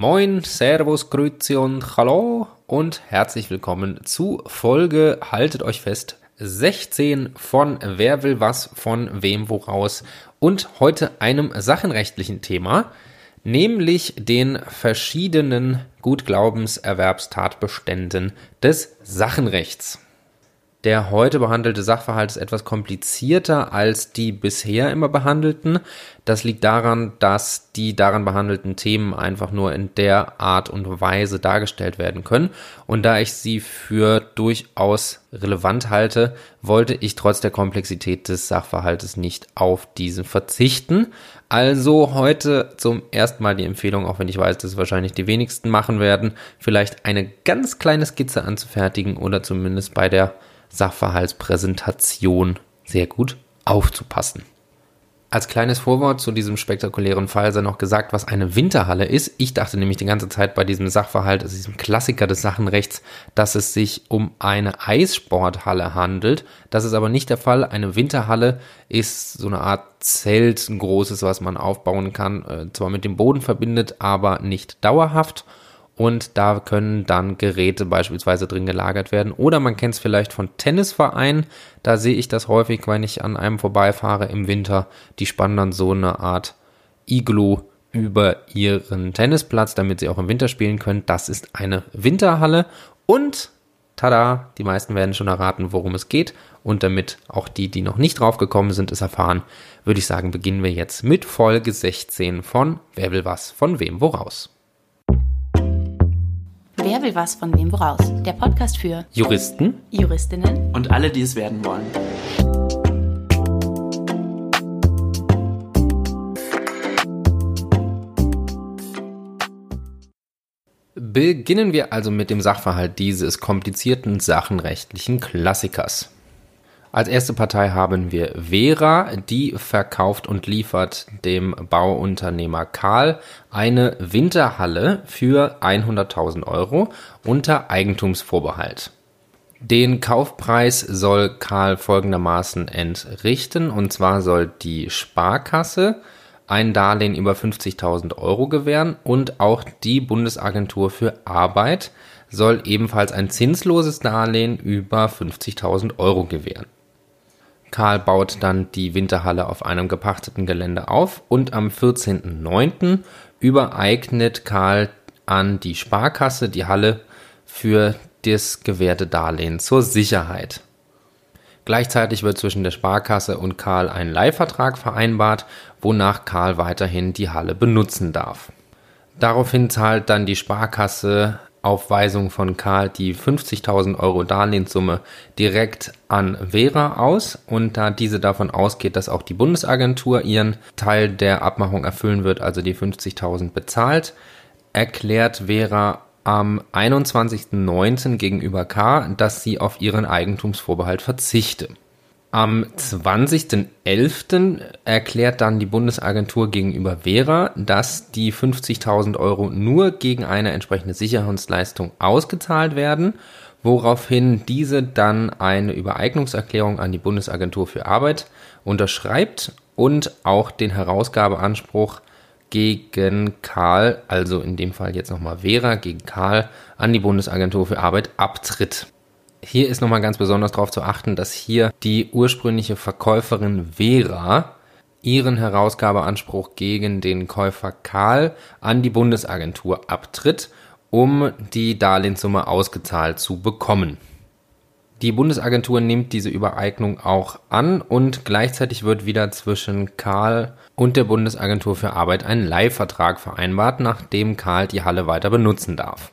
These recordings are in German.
Moin, Servus, Grüezi und Hallo und herzlich willkommen zu Folge, haltet euch fest, 16 von Wer will was von wem woraus und heute einem sachenrechtlichen Thema, nämlich den verschiedenen Gutglaubenserwerbstatbeständen des Sachenrechts. Der heute behandelte Sachverhalt ist etwas komplizierter als die bisher immer behandelten. Das liegt daran, dass die daran behandelten Themen einfach nur in der Art und Weise dargestellt werden können. Und da ich sie für durchaus relevant halte, wollte ich trotz der Komplexität des Sachverhaltes nicht auf diesen verzichten. Also heute zum ersten Mal die Empfehlung, auch wenn ich weiß, dass wahrscheinlich die wenigsten machen werden, vielleicht eine ganz kleine Skizze anzufertigen oder zumindest bei der Sachverhaltspräsentation sehr gut aufzupassen. Als kleines Vorwort zu diesem spektakulären Fall sei noch gesagt, was eine Winterhalle ist. Ich dachte nämlich die ganze Zeit bei diesem Sachverhalt, also diesem Klassiker des Sachenrechts, dass es sich um eine Eissporthalle handelt. Das ist aber nicht der Fall. Eine Winterhalle ist so eine Art Zelt, ein großes, was man aufbauen kann, äh, zwar mit dem Boden verbindet, aber nicht dauerhaft und da können dann Geräte beispielsweise drin gelagert werden. Oder man kennt es vielleicht von Tennisvereinen, da sehe ich das häufig, wenn ich an einem vorbeifahre im Winter, die spannen dann so eine Art Iglu über ihren Tennisplatz, damit sie auch im Winter spielen können. Das ist eine Winterhalle und tada, die meisten werden schon erraten, worum es geht. Und damit auch die, die noch nicht drauf gekommen sind, es erfahren, würde ich sagen, beginnen wir jetzt mit Folge 16 von Wer will was von wem woraus. Wer will was von wem woraus? Der Podcast für Juristen, Juristinnen und alle, die es werden wollen. Beginnen wir also mit dem Sachverhalt dieses komplizierten sachenrechtlichen Klassikers. Als erste Partei haben wir Vera, die verkauft und liefert dem Bauunternehmer Karl eine Winterhalle für 100.000 Euro unter Eigentumsvorbehalt. Den Kaufpreis soll Karl folgendermaßen entrichten, und zwar soll die Sparkasse ein Darlehen über 50.000 Euro gewähren und auch die Bundesagentur für Arbeit soll ebenfalls ein zinsloses Darlehen über 50.000 Euro gewähren. Karl baut dann die Winterhalle auf einem gepachteten Gelände auf und am 14.09. übereignet Karl an die Sparkasse die Halle für das gewährte Darlehen zur Sicherheit. Gleichzeitig wird zwischen der Sparkasse und Karl ein Leihvertrag vereinbart, wonach Karl weiterhin die Halle benutzen darf. Daraufhin zahlt dann die Sparkasse auf Weisung von Karl die 50.000 Euro Darlehenssumme direkt an Vera aus und da diese davon ausgeht, dass auch die Bundesagentur ihren Teil der Abmachung erfüllen wird, also die 50.000 bezahlt, erklärt Vera am 21.09. gegenüber K, dass sie auf ihren Eigentumsvorbehalt verzichte. Am 20.11. erklärt dann die Bundesagentur gegenüber Vera, dass die 50.000 Euro nur gegen eine entsprechende Sicherungsleistung ausgezahlt werden, woraufhin diese dann eine Übereignungserklärung an die Bundesagentur für Arbeit unterschreibt und auch den Herausgabeanspruch gegen Karl, also in dem Fall jetzt nochmal Vera, gegen Karl an die Bundesagentur für Arbeit abtritt. Hier ist nochmal ganz besonders darauf zu achten, dass hier die ursprüngliche Verkäuferin Vera ihren Herausgabeanspruch gegen den Käufer Karl an die Bundesagentur abtritt, um die Darlehenssumme ausgezahlt zu bekommen. Die Bundesagentur nimmt diese Übereignung auch an und gleichzeitig wird wieder zwischen Karl und der Bundesagentur für Arbeit ein Leihvertrag vereinbart, nachdem Karl die Halle weiter benutzen darf.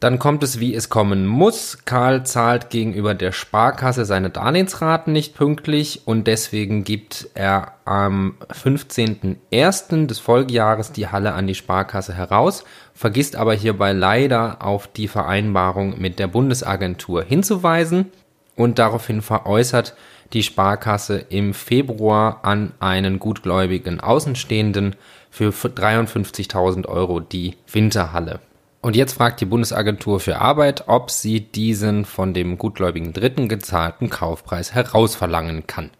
Dann kommt es, wie es kommen muss. Karl zahlt gegenüber der Sparkasse seine Darlehensraten nicht pünktlich und deswegen gibt er am 15.01. des Folgejahres die Halle an die Sparkasse heraus, vergisst aber hierbei leider auf die Vereinbarung mit der Bundesagentur hinzuweisen und daraufhin veräußert die Sparkasse im Februar an einen gutgläubigen Außenstehenden für 53.000 Euro die Winterhalle. Und jetzt fragt die Bundesagentur für Arbeit, ob sie diesen von dem gutgläubigen Dritten gezahlten Kaufpreis herausverlangen kann.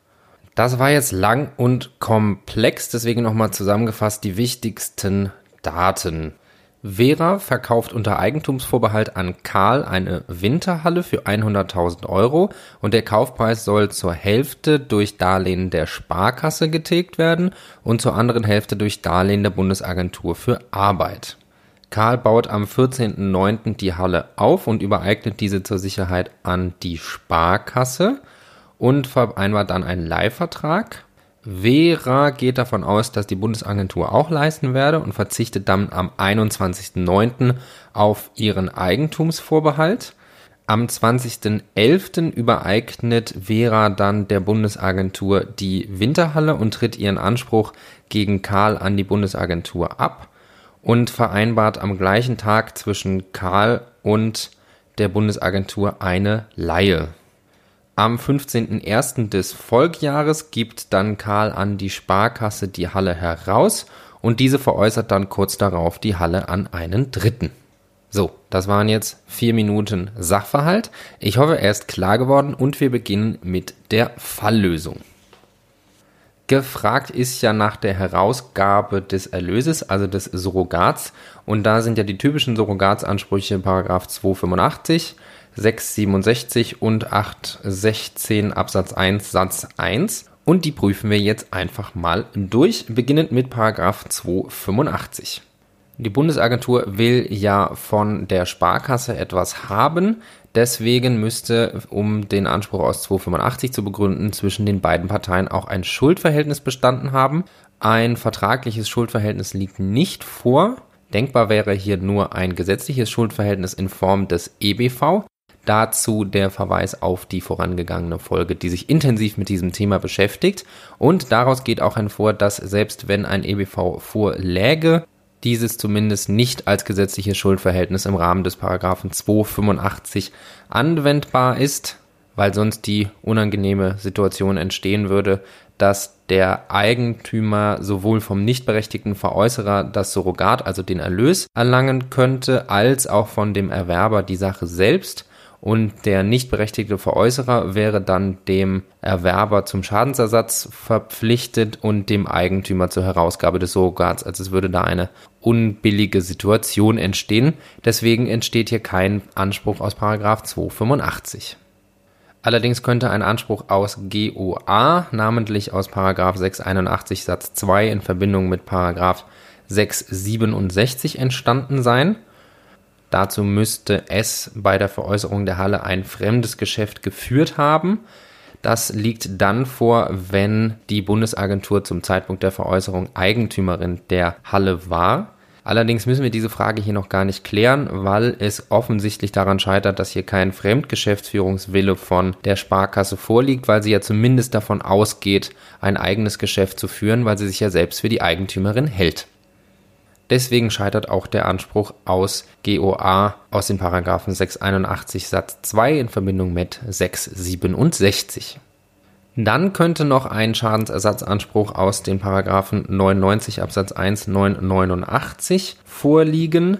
Das war jetzt lang und komplex, deswegen nochmal zusammengefasst die wichtigsten Daten. Vera verkauft unter Eigentumsvorbehalt an Karl eine Winterhalle für 100.000 Euro und der Kaufpreis soll zur Hälfte durch Darlehen der Sparkasse getilgt werden und zur anderen Hälfte durch Darlehen der Bundesagentur für Arbeit. Karl baut am 14.09. die Halle auf und übereignet diese zur Sicherheit an die Sparkasse und vereinbart dann einen Leihvertrag Vera geht davon aus, dass die Bundesagentur auch leisten werde und verzichtet dann am 21.09. auf ihren Eigentumsvorbehalt. Am 20.11. übereignet Vera dann der Bundesagentur die Winterhalle und tritt ihren Anspruch gegen Karl an die Bundesagentur ab und vereinbart am gleichen Tag zwischen Karl und der Bundesagentur eine Leihe. Am 15.01. des Folgjahres gibt dann Karl an die Sparkasse die Halle heraus und diese veräußert dann kurz darauf die Halle an einen Dritten. So, das waren jetzt vier Minuten Sachverhalt. Ich hoffe, er ist klar geworden und wir beginnen mit der Falllösung. Gefragt ist ja nach der Herausgabe des Erlöses, also des Surrogats. Und da sind ja die typischen Surrogatsansprüche Paragraph 285 667 und 816 Absatz 1 Satz 1 und die prüfen wir jetzt einfach mal durch, beginnend mit Paragraph 285. Die Bundesagentur will ja von der Sparkasse etwas haben, deswegen müsste, um den Anspruch aus 285 zu begründen, zwischen den beiden Parteien auch ein Schuldverhältnis bestanden haben. Ein vertragliches Schuldverhältnis liegt nicht vor. Denkbar wäre hier nur ein gesetzliches Schuldverhältnis in Form des EBV. Dazu der Verweis auf die vorangegangene Folge, die sich intensiv mit diesem Thema beschäftigt. Und daraus geht auch hervor, dass selbst wenn ein EBV vorläge, dieses zumindest nicht als gesetzliches Schuldverhältnis im Rahmen des Paragraphen 285 anwendbar ist, weil sonst die unangenehme Situation entstehen würde, dass der Eigentümer sowohl vom nicht berechtigten Veräußerer das Surrogat, also den Erlös, erlangen könnte, als auch von dem Erwerber die Sache selbst und der nicht berechtigte Veräußerer wäre dann dem Erwerber zum Schadensersatz verpflichtet und dem Eigentümer zur Herausgabe des Surrogats. Also es würde da eine unbillige Situation entstehen. Deswegen entsteht hier kein Anspruch aus Paragraph 285. Allerdings könnte ein Anspruch aus GOA, namentlich aus Paragraph 681 Satz 2 in Verbindung mit Paragraph 667 entstanden sein. Dazu müsste es bei der Veräußerung der Halle ein fremdes Geschäft geführt haben. Das liegt dann vor, wenn die Bundesagentur zum Zeitpunkt der Veräußerung Eigentümerin der Halle war. Allerdings müssen wir diese Frage hier noch gar nicht klären, weil es offensichtlich daran scheitert, dass hier kein Fremdgeschäftsführungswille von der Sparkasse vorliegt, weil sie ja zumindest davon ausgeht, ein eigenes Geschäft zu führen, weil sie sich ja selbst für die Eigentümerin hält. Deswegen scheitert auch der Anspruch aus GOA aus den Paragraphen 681 Satz 2 in Verbindung mit 667. Dann könnte noch ein Schadensersatzanspruch aus den Paragraphen 99 Absatz 1 989 vorliegen.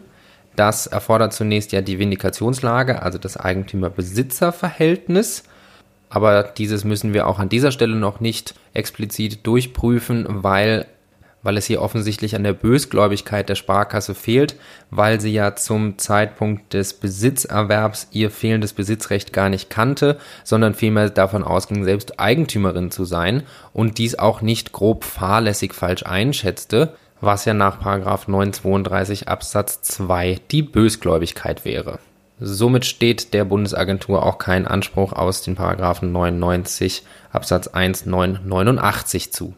Das erfordert zunächst ja die Vindikationslage, also das Eigentümer-Besitzer-Verhältnis. Aber dieses müssen wir auch an dieser Stelle noch nicht explizit durchprüfen, weil weil es hier offensichtlich an der Bösgläubigkeit der Sparkasse fehlt, weil sie ja zum Zeitpunkt des Besitzerwerbs ihr fehlendes Besitzrecht gar nicht kannte, sondern vielmehr davon ausging, selbst Eigentümerin zu sein und dies auch nicht grob fahrlässig falsch einschätzte, was ja nach 932 Absatz 2 die Bösgläubigkeit wäre. Somit steht der Bundesagentur auch kein Anspruch aus den Paragraphen 99 Absatz 1 989 zu.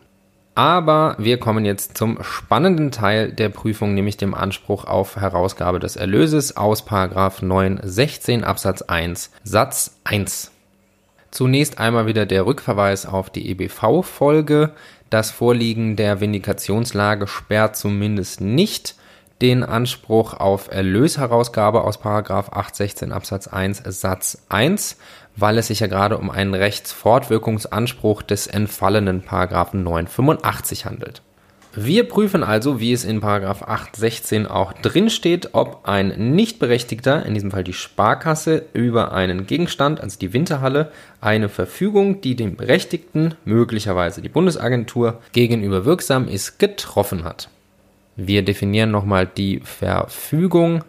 Aber wir kommen jetzt zum spannenden Teil der Prüfung, nämlich dem Anspruch auf Herausgabe des Erlöses aus 916 Absatz 1 Satz 1. Zunächst einmal wieder der Rückverweis auf die EBV-Folge. Das Vorliegen der Vindikationslage sperrt zumindest nicht den Anspruch auf Erlösherausgabe aus 816 Absatz 1 Satz 1 weil es sich ja gerade um einen Rechtsfortwirkungsanspruch des entfallenen Paragraphen 985 handelt. Wir prüfen also, wie es in Paragraph 816 auch drin steht, ob ein Nichtberechtigter, in diesem Fall die Sparkasse, über einen Gegenstand, also die Winterhalle, eine Verfügung, die dem Berechtigten, möglicherweise die Bundesagentur, gegenüber wirksam ist, getroffen hat. Wir definieren nochmal die Verfügung.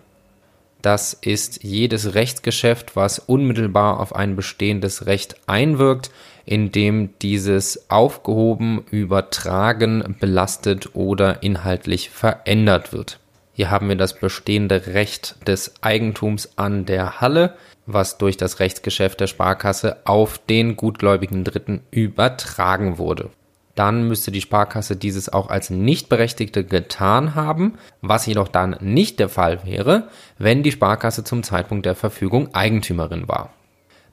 Das ist jedes Rechtsgeschäft, was unmittelbar auf ein bestehendes Recht einwirkt, indem dieses aufgehoben, übertragen, belastet oder inhaltlich verändert wird. Hier haben wir das bestehende Recht des Eigentums an der Halle, was durch das Rechtsgeschäft der Sparkasse auf den gutgläubigen Dritten übertragen wurde dann müsste die Sparkasse dieses auch als Nichtberechtigte getan haben, was jedoch dann nicht der Fall wäre, wenn die Sparkasse zum Zeitpunkt der Verfügung Eigentümerin war.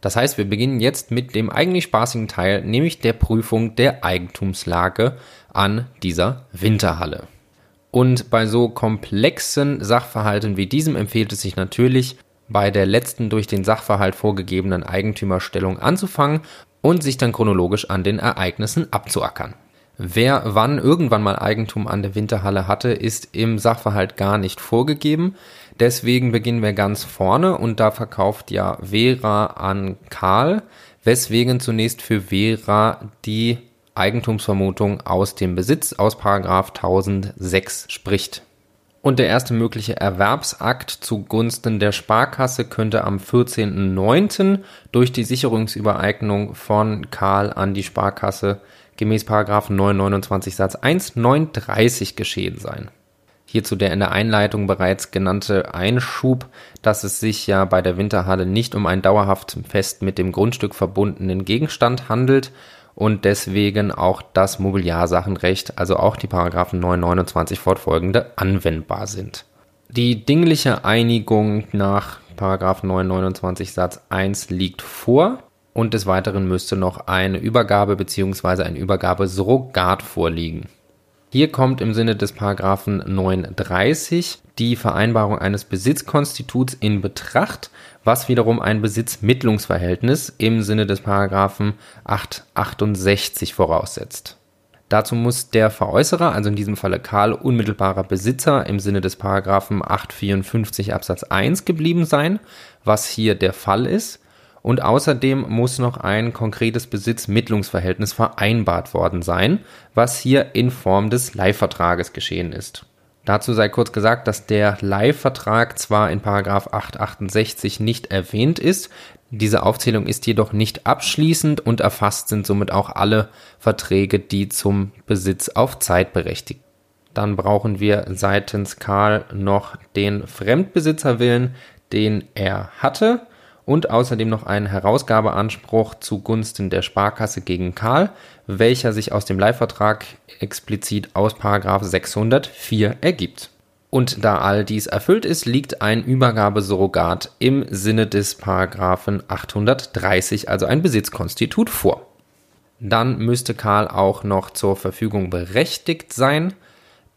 Das heißt, wir beginnen jetzt mit dem eigentlich spaßigen Teil, nämlich der Prüfung der Eigentumslage an dieser Winterhalle. Und bei so komplexen Sachverhalten wie diesem empfiehlt es sich natürlich, bei der letzten durch den Sachverhalt vorgegebenen Eigentümerstellung anzufangen und sich dann chronologisch an den Ereignissen abzuackern. Wer wann irgendwann mal Eigentum an der Winterhalle hatte, ist im Sachverhalt gar nicht vorgegeben. Deswegen beginnen wir ganz vorne und da verkauft ja Vera an Karl, weswegen zunächst für Vera die Eigentumsvermutung aus dem Besitz aus Paragraph 1006 spricht. Und der erste mögliche Erwerbsakt zugunsten der Sparkasse könnte am 14.09. durch die Sicherungsübereignung von Karl an die Sparkasse gemäß 929 Satz 1 930 geschehen sein. Hierzu der in der Einleitung bereits genannte Einschub, dass es sich ja bei der Winterhalle nicht um einen dauerhaft fest mit dem Grundstück verbundenen Gegenstand handelt, und deswegen auch das Mobiliarsachenrecht, also auch die Paragraphen 929 fortfolgende anwendbar sind. Die dingliche Einigung nach Paragraph 929 Satz 1 liegt vor und des Weiteren müsste noch eine Übergabe bzw. ein Übergabesurrogat vorliegen. Hier kommt im Sinne des Paragraphen 930 die Vereinbarung eines Besitzkonstituts in Betracht, was wiederum ein Besitzmittlungsverhältnis im Sinne des Paragraphen 868 voraussetzt. Dazu muss der Veräußerer, also in diesem Falle Karl, unmittelbarer Besitzer im Sinne des Paragraphen 854 Absatz 1 geblieben sein, was hier der Fall ist und außerdem muss noch ein konkretes Besitzmittlungsverhältnis vereinbart worden sein, was hier in Form des Leihvertrages geschehen ist. Dazu sei kurz gesagt, dass der Leihvertrag zwar in 868 nicht erwähnt ist, diese Aufzählung ist jedoch nicht abschließend und erfasst sind somit auch alle Verträge, die zum Besitz auf Zeit berechtigt. Dann brauchen wir seitens Karl noch den Fremdbesitzerwillen, den er hatte und außerdem noch einen Herausgabeanspruch zugunsten der Sparkasse gegen Karl, welcher sich aus dem Leihvertrag explizit aus 604 ergibt. Und da all dies erfüllt ist, liegt ein Übergabesurrogat im Sinne des Paragraphen 830, also ein Besitzkonstitut vor. Dann müsste Karl auch noch zur Verfügung berechtigt sein,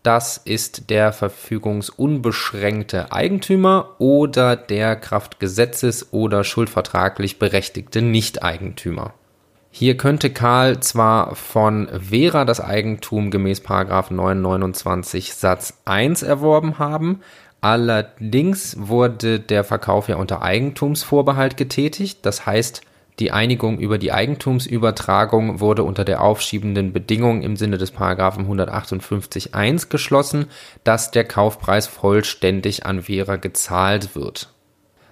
das ist der verfügungsunbeschränkte Eigentümer oder der Kraftgesetzes- oder schuldvertraglich berechtigte Nichteigentümer. Hier könnte Karl zwar von Vera das Eigentum gemäß 929 Satz 1 erworben haben, allerdings wurde der Verkauf ja unter Eigentumsvorbehalt getätigt, das heißt, die Einigung über die Eigentumsübertragung wurde unter der aufschiebenden Bedingung im Sinne des Paragraphen 158.1 geschlossen, dass der Kaufpreis vollständig an Vera gezahlt wird.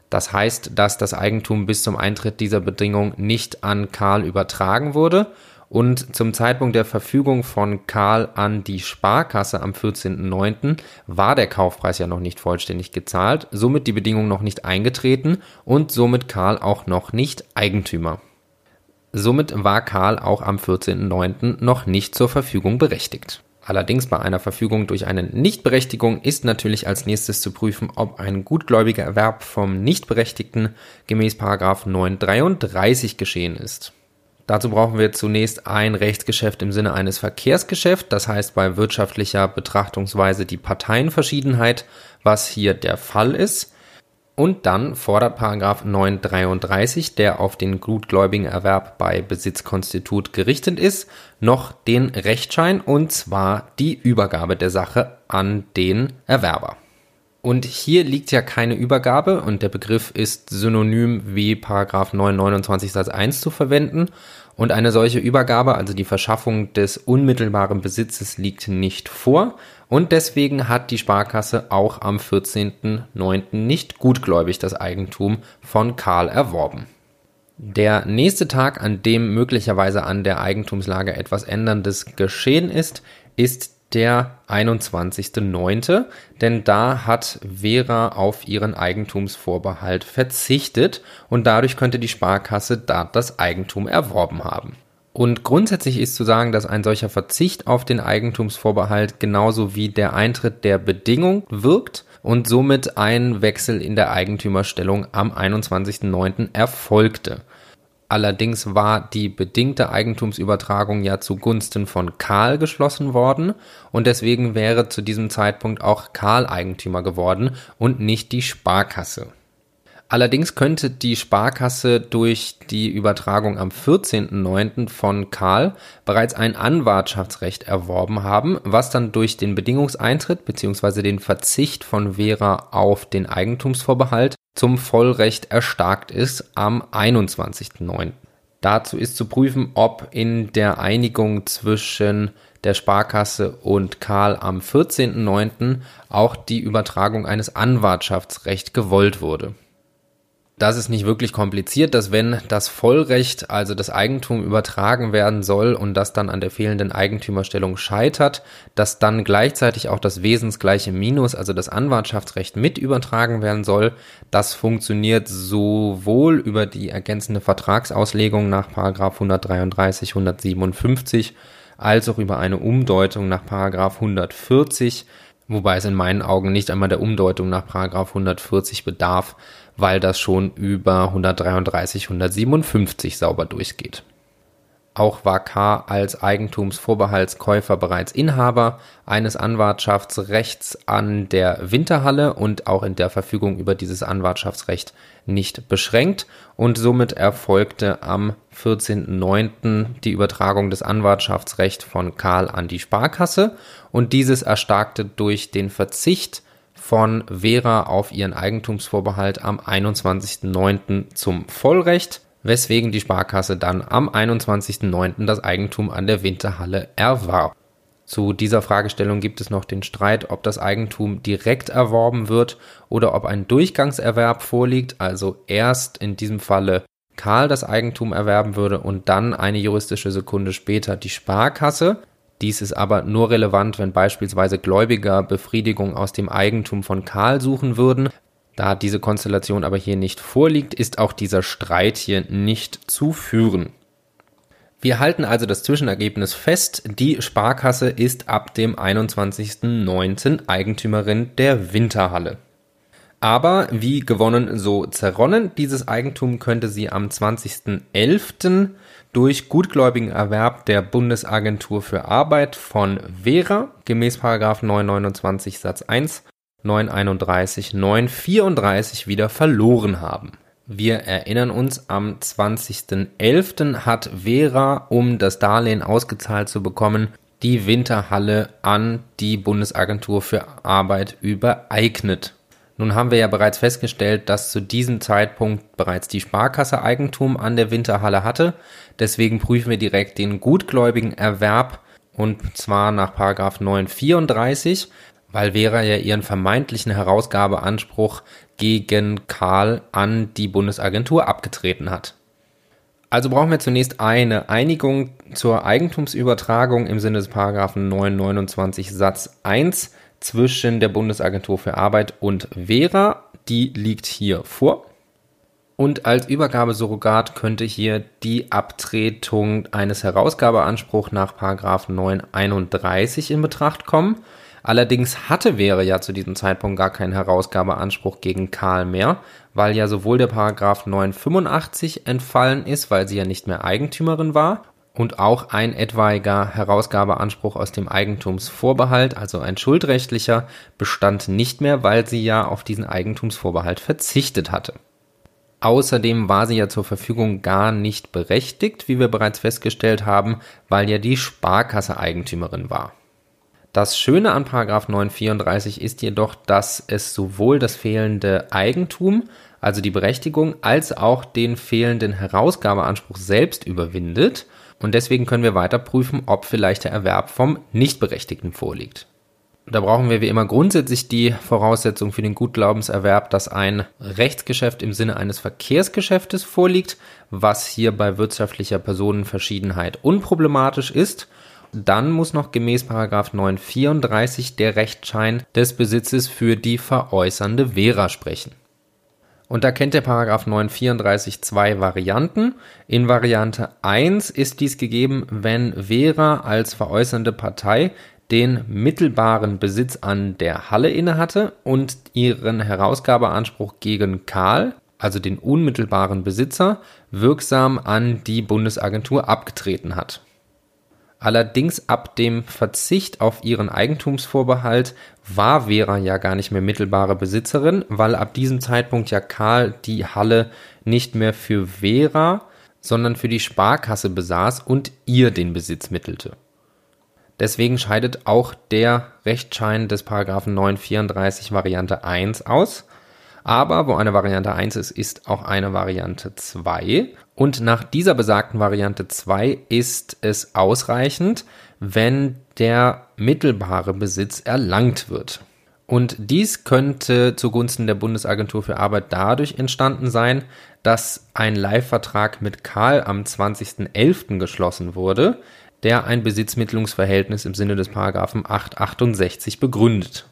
Das heißt, dass das Eigentum bis zum Eintritt dieser Bedingung nicht an Karl übertragen wurde und zum Zeitpunkt der Verfügung von Karl an die Sparkasse am 14.09. war der Kaufpreis ja noch nicht vollständig gezahlt, somit die Bedingung noch nicht eingetreten und somit Karl auch noch nicht Eigentümer. Somit war Karl auch am 14.09. noch nicht zur Verfügung berechtigt. Allerdings bei einer Verfügung durch eine Nichtberechtigung ist natürlich als nächstes zu prüfen, ob ein gutgläubiger Erwerb vom Nichtberechtigten gemäß 933 geschehen ist. Dazu brauchen wir zunächst ein Rechtsgeschäft im Sinne eines Verkehrsgeschäfts, das heißt bei wirtschaftlicher Betrachtungsweise die Parteienverschiedenheit, was hier der Fall ist. Und dann fordert Paragraph 933, der auf den gutgläubigen Erwerb bei Besitzkonstitut gerichtet ist, noch den Rechtsschein und zwar die Übergabe der Sache an den Erwerber. Und hier liegt ja keine Übergabe und der Begriff ist synonym wie Paragraph 929 Satz 1 zu verwenden Und eine solche Übergabe, also die Verschaffung des unmittelbaren Besitzes, liegt nicht vor. Und deswegen hat die Sparkasse auch am 14.09. nicht gutgläubig das Eigentum von Karl erworben. Der nächste Tag, an dem möglicherweise an der Eigentumslage etwas Änderndes geschehen ist, ist der 21.09., denn da hat Vera auf ihren Eigentumsvorbehalt verzichtet und dadurch könnte die Sparkasse da das Eigentum erworben haben. Und grundsätzlich ist zu sagen, dass ein solcher Verzicht auf den Eigentumsvorbehalt genauso wie der Eintritt der Bedingung wirkt und somit ein Wechsel in der Eigentümerstellung am 21.09. erfolgte. Allerdings war die bedingte Eigentumsübertragung ja zugunsten von Karl geschlossen worden und deswegen wäre zu diesem Zeitpunkt auch Karl Eigentümer geworden und nicht die Sparkasse. Allerdings könnte die Sparkasse durch die Übertragung am 14.09. von Karl bereits ein Anwartschaftsrecht erworben haben, was dann durch den Bedingungseintritt bzw. den Verzicht von Vera auf den Eigentumsvorbehalt zum Vollrecht erstarkt ist am 21.09. Dazu ist zu prüfen, ob in der Einigung zwischen der Sparkasse und Karl am 14.09. auch die Übertragung eines Anwartschaftsrechts gewollt wurde das ist nicht wirklich kompliziert, dass wenn das Vollrecht, also das Eigentum übertragen werden soll und das dann an der fehlenden Eigentümerstellung scheitert, dass dann gleichzeitig auch das wesensgleiche Minus, also das Anwartschaftsrecht mit übertragen werden soll. Das funktioniert sowohl über die ergänzende Vertragsauslegung nach 133, 157 als auch über eine Umdeutung nach 140 wobei es in meinen Augen nicht einmal der Umdeutung nach 140 bedarf, weil das schon über 133, 157 sauber durchgeht. Auch war K. als Eigentumsvorbehaltskäufer bereits Inhaber eines Anwartschaftsrechts an der Winterhalle und auch in der Verfügung über dieses Anwartschaftsrecht nicht beschränkt und somit erfolgte am 14.09. die Übertragung des Anwartschaftsrechts von Karl an die Sparkasse und dieses erstarkte durch den Verzicht von Vera auf ihren Eigentumsvorbehalt am 21.09. zum Vollrecht, weswegen die Sparkasse dann am 21.09. das Eigentum an der Winterhalle erwarb. Zu dieser Fragestellung gibt es noch den Streit, ob das Eigentum direkt erworben wird oder ob ein Durchgangserwerb vorliegt, also erst in diesem Falle Karl das Eigentum erwerben würde und dann eine juristische Sekunde später die Sparkasse. Dies ist aber nur relevant, wenn beispielsweise Gläubiger Befriedigung aus dem Eigentum von Karl suchen würden. Da diese Konstellation aber hier nicht vorliegt, ist auch dieser Streit hier nicht zu führen. Wir halten also das Zwischenergebnis fest. Die Sparkasse ist ab dem 21.09. Eigentümerin der Winterhalle. Aber wie gewonnen, so zerronnen. Dieses Eigentum könnte sie am 20.11 durch gutgläubigen Erwerb der Bundesagentur für Arbeit von Vera gemäß 929 Satz 1, 931, 934 wieder verloren haben. Wir erinnern uns, am 20.11. hat Vera, um das Darlehen ausgezahlt zu bekommen, die Winterhalle an die Bundesagentur für Arbeit übereignet. Nun haben wir ja bereits festgestellt, dass zu diesem Zeitpunkt bereits die Sparkasse Eigentum an der Winterhalle hatte. Deswegen prüfen wir direkt den gutgläubigen Erwerb und zwar nach 934, weil Vera ja ihren vermeintlichen Herausgabeanspruch gegen Karl an die Bundesagentur abgetreten hat. Also brauchen wir zunächst eine Einigung zur Eigentumsübertragung im Sinne des Paragraphen 929 Satz 1 zwischen der Bundesagentur für Arbeit und Vera. Die liegt hier vor. Und als Übergabesurrogat könnte hier die Abtretung eines Herausgabeanspruchs nach 931 in Betracht kommen. Allerdings hatte Vera ja zu diesem Zeitpunkt gar keinen Herausgabeanspruch gegen Karl mehr, weil ja sowohl der Paragraph 985 entfallen ist, weil sie ja nicht mehr Eigentümerin war, und auch ein etwaiger Herausgabeanspruch aus dem Eigentumsvorbehalt, also ein schuldrechtlicher, bestand nicht mehr, weil sie ja auf diesen Eigentumsvorbehalt verzichtet hatte. Außerdem war sie ja zur Verfügung gar nicht berechtigt, wie wir bereits festgestellt haben, weil ja die Sparkasse Eigentümerin war. Das Schöne an 934 ist jedoch, dass es sowohl das fehlende Eigentum also die Berechtigung, als auch den fehlenden Herausgabeanspruch selbst überwindet. Und deswegen können wir weiter prüfen, ob vielleicht der Erwerb vom Nichtberechtigten vorliegt. Da brauchen wir wie immer grundsätzlich die Voraussetzung für den Gutglaubenserwerb, dass ein Rechtsgeschäft im Sinne eines Verkehrsgeschäftes vorliegt, was hier bei wirtschaftlicher Personenverschiedenheit unproblematisch ist. Dann muss noch gemäß 934 der Rechtsschein des Besitzes für die veräußernde Vera sprechen. Und da kennt der Paragraph 934 zwei Varianten. In Variante 1 ist dies gegeben, wenn Vera als veräußernde Partei den mittelbaren Besitz an der Halle innehatte und ihren Herausgabeanspruch gegen Karl, also den unmittelbaren Besitzer, wirksam an die Bundesagentur abgetreten hat. Allerdings ab dem Verzicht auf ihren Eigentumsvorbehalt war Vera ja gar nicht mehr mittelbare Besitzerin, weil ab diesem Zeitpunkt ja Karl die Halle nicht mehr für Vera, sondern für die Sparkasse besaß und ihr den Besitz mittelte. Deswegen scheidet auch der Rechtsschein des Paragraphen 934 Variante 1 aus. Aber wo eine Variante 1 ist, ist auch eine Variante 2. Und nach dieser besagten Variante 2 ist es ausreichend, wenn der mittelbare Besitz erlangt wird. Und dies könnte zugunsten der Bundesagentur für Arbeit dadurch entstanden sein, dass ein Leihvertrag mit Karl am 20.11. geschlossen wurde, der ein Besitzmittlungsverhältnis im Sinne des Paragraphen 868 begründet.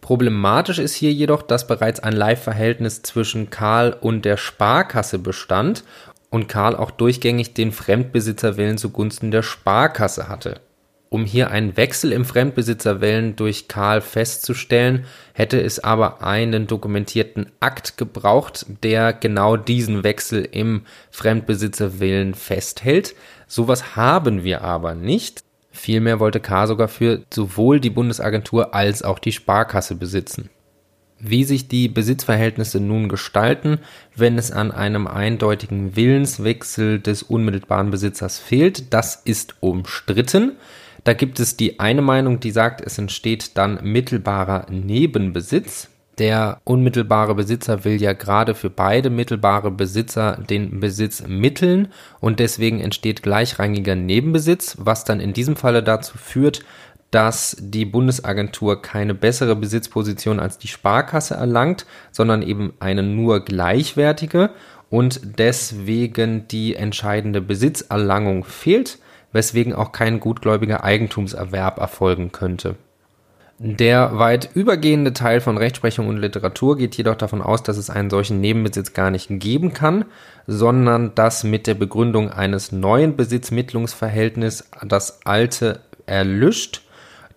Problematisch ist hier jedoch, dass bereits ein Leihverhältnis zwischen Karl und der Sparkasse bestand und Karl auch durchgängig den Fremdbesitzerwillen zugunsten der Sparkasse hatte. Um hier einen Wechsel im Fremdbesitzerwillen durch Karl festzustellen, hätte es aber einen dokumentierten Akt gebraucht, der genau diesen Wechsel im Fremdbesitzerwillen festhält. Sowas haben wir aber nicht. Vielmehr wollte K. sogar für sowohl die Bundesagentur als auch die Sparkasse besitzen. Wie sich die Besitzverhältnisse nun gestalten, wenn es an einem eindeutigen Willenswechsel des unmittelbaren Besitzers fehlt, das ist umstritten. Da gibt es die eine Meinung, die sagt, es entsteht dann mittelbarer Nebenbesitz. Der unmittelbare Besitzer will ja gerade für beide mittelbare Besitzer den Besitz mitteln und deswegen entsteht gleichrangiger Nebenbesitz, was dann in diesem Falle dazu führt, dass die Bundesagentur keine bessere Besitzposition als die Sparkasse erlangt, sondern eben eine nur gleichwertige und deswegen die entscheidende Besitzerlangung fehlt, weswegen auch kein gutgläubiger Eigentumserwerb erfolgen könnte. Der weit übergehende Teil von Rechtsprechung und Literatur geht jedoch davon aus, dass es einen solchen Nebenbesitz gar nicht geben kann, sondern dass mit der Begründung eines neuen Besitzmittlungsverhältnisses das alte erlischt.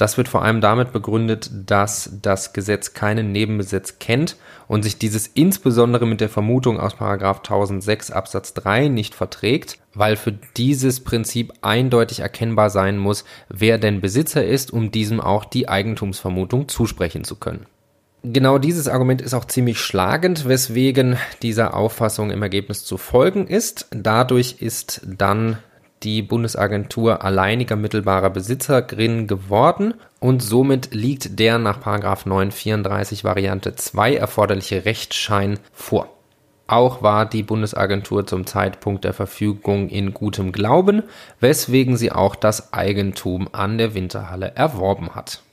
Das wird vor allem damit begründet, dass das Gesetz keinen Nebenbesitz kennt und sich dieses insbesondere mit der Vermutung aus 1006 Absatz 3 nicht verträgt, weil für dieses Prinzip eindeutig erkennbar sein muss, wer denn Besitzer ist, um diesem auch die Eigentumsvermutung zusprechen zu können. Genau dieses Argument ist auch ziemlich schlagend, weswegen dieser Auffassung im Ergebnis zu folgen ist. Dadurch ist dann die Bundesagentur alleiniger mittelbarer Besitzerin geworden und somit liegt der nach 934 Variante 2 erforderliche Rechtsschein vor. Auch war die Bundesagentur zum Zeitpunkt der Verfügung in gutem Glauben, weswegen sie auch das Eigentum an der Winterhalle erworben hat.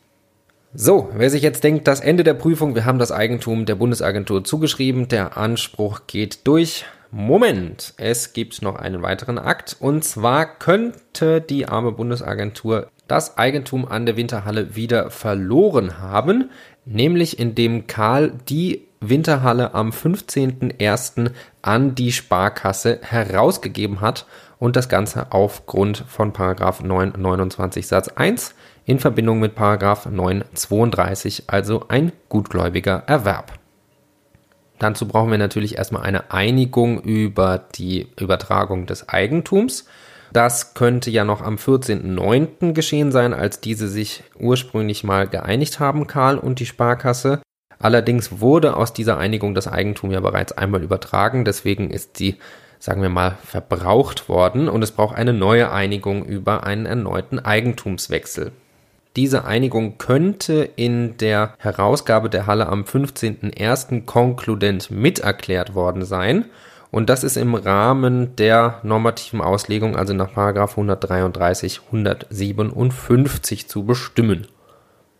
So, wer sich jetzt denkt, das Ende der Prüfung, wir haben das Eigentum der Bundesagentur zugeschrieben, der Anspruch geht durch, Moment, es gibt noch einen weiteren Akt. Und zwar könnte die arme Bundesagentur das Eigentum an der Winterhalle wieder verloren haben, nämlich indem Karl die Winterhalle am 15.01. an die Sparkasse herausgegeben hat und das Ganze aufgrund von Paragraph 929 Satz 1 in Verbindung mit Paragraph 932, also ein gutgläubiger Erwerb. Dazu brauchen wir natürlich erstmal eine Einigung über die Übertragung des Eigentums. Das könnte ja noch am 14.09. geschehen sein, als diese sich ursprünglich mal geeinigt haben, Karl und die Sparkasse. Allerdings wurde aus dieser Einigung das Eigentum ja bereits einmal übertragen, deswegen ist sie, sagen wir mal, verbraucht worden und es braucht eine neue Einigung über einen erneuten Eigentumswechsel. Diese Einigung könnte in der Herausgabe der Halle am 15.01. konkludent miterklärt worden sein. Und das ist im Rahmen der normativen Auslegung, also nach 133, 157 zu bestimmen.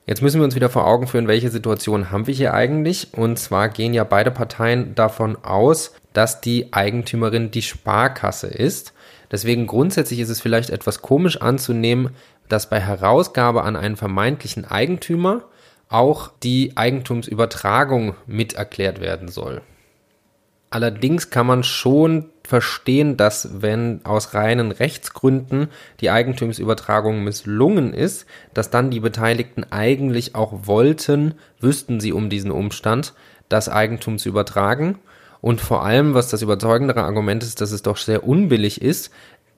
Jetzt müssen wir uns wieder vor Augen führen, welche Situation haben wir hier eigentlich. Und zwar gehen ja beide Parteien davon aus, dass die Eigentümerin die Sparkasse ist. Deswegen grundsätzlich ist es vielleicht etwas komisch anzunehmen, dass bei Herausgabe an einen vermeintlichen Eigentümer auch die Eigentumsübertragung miterklärt werden soll. Allerdings kann man schon verstehen, dass wenn aus reinen Rechtsgründen die Eigentumsübertragung misslungen ist, dass dann die Beteiligten eigentlich auch wollten, wüssten sie um diesen Umstand, das Eigentum zu übertragen. Und vor allem, was das überzeugendere Argument ist, dass es doch sehr unbillig ist,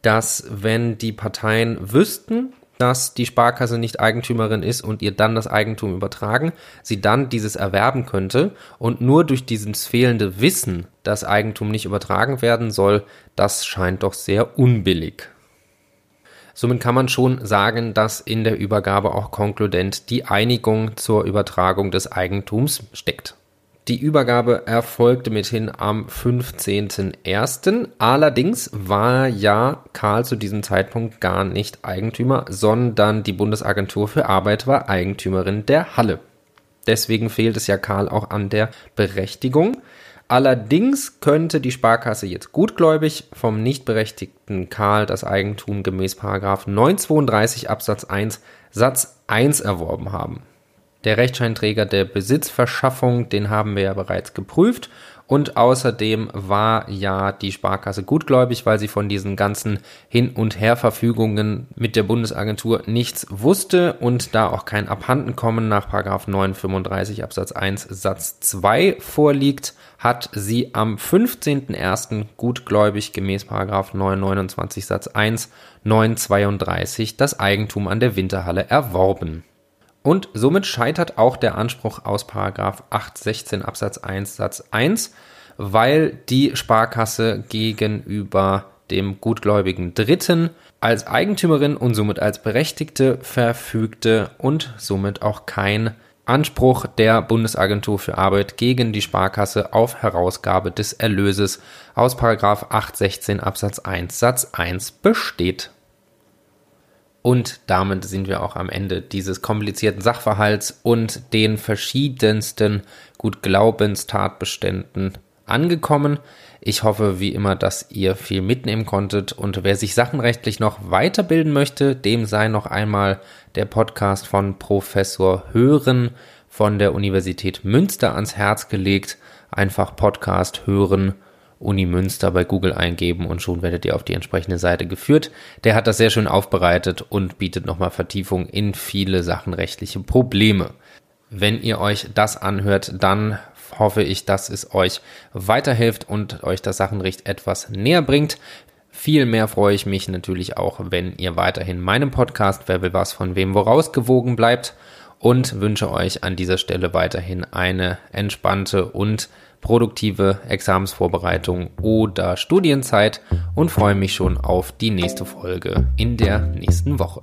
dass wenn die Parteien wüssten, dass die Sparkasse nicht Eigentümerin ist und ihr dann das Eigentum übertragen, sie dann dieses erwerben könnte und nur durch dieses fehlende Wissen, dass Eigentum nicht übertragen werden soll, das scheint doch sehr unbillig. Somit kann man schon sagen, dass in der Übergabe auch konkludent die Einigung zur Übertragung des Eigentums steckt. Die Übergabe erfolgte mithin am 15.01. Allerdings war ja Karl zu diesem Zeitpunkt gar nicht Eigentümer, sondern die Bundesagentur für Arbeit war Eigentümerin der Halle. Deswegen fehlt es ja Karl auch an der Berechtigung. Allerdings könnte die Sparkasse jetzt gutgläubig vom nicht berechtigten Karl das Eigentum gemäß 932 Absatz 1 Satz 1 erworben haben. Der Rechtscheinträger der Besitzverschaffung, den haben wir ja bereits geprüft. Und außerdem war ja die Sparkasse gutgläubig, weil sie von diesen ganzen Hin- und Herverfügungen mit der Bundesagentur nichts wusste und da auch kein Abhandenkommen nach 935 Absatz 1 Satz 2 vorliegt, hat sie am 15.01. gutgläubig gemäß 929 Satz 1 932 das Eigentum an der Winterhalle erworben. Und somit scheitert auch der Anspruch aus 816 Absatz 1 Satz 1, weil die Sparkasse gegenüber dem gutgläubigen Dritten als Eigentümerin und somit als Berechtigte verfügte und somit auch kein Anspruch der Bundesagentur für Arbeit gegen die Sparkasse auf Herausgabe des Erlöses aus 816 Absatz 1 Satz 1 besteht. Und damit sind wir auch am Ende dieses komplizierten Sachverhalts und den verschiedensten Gutglaubenstatbeständen angekommen. Ich hoffe wie immer, dass ihr viel mitnehmen konntet und wer sich sachenrechtlich noch weiterbilden möchte, dem sei noch einmal der Podcast von Professor Hören von der Universität Münster ans Herz gelegt. Einfach Podcast hören Uni Münster bei Google eingeben und schon werdet ihr auf die entsprechende Seite geführt. Der hat das sehr schön aufbereitet und bietet nochmal Vertiefung in viele sachenrechtliche Probleme. Wenn ihr euch das anhört, dann hoffe ich, dass es euch weiterhilft und euch das Sachenrecht etwas näher bringt. Viel mehr freue ich mich natürlich auch, wenn ihr weiterhin meinem Podcast Wer will was von wem woraus gewogen bleibt und wünsche euch an dieser Stelle weiterhin eine entspannte und produktive Examensvorbereitung oder Studienzeit und freue mich schon auf die nächste Folge in der nächsten Woche.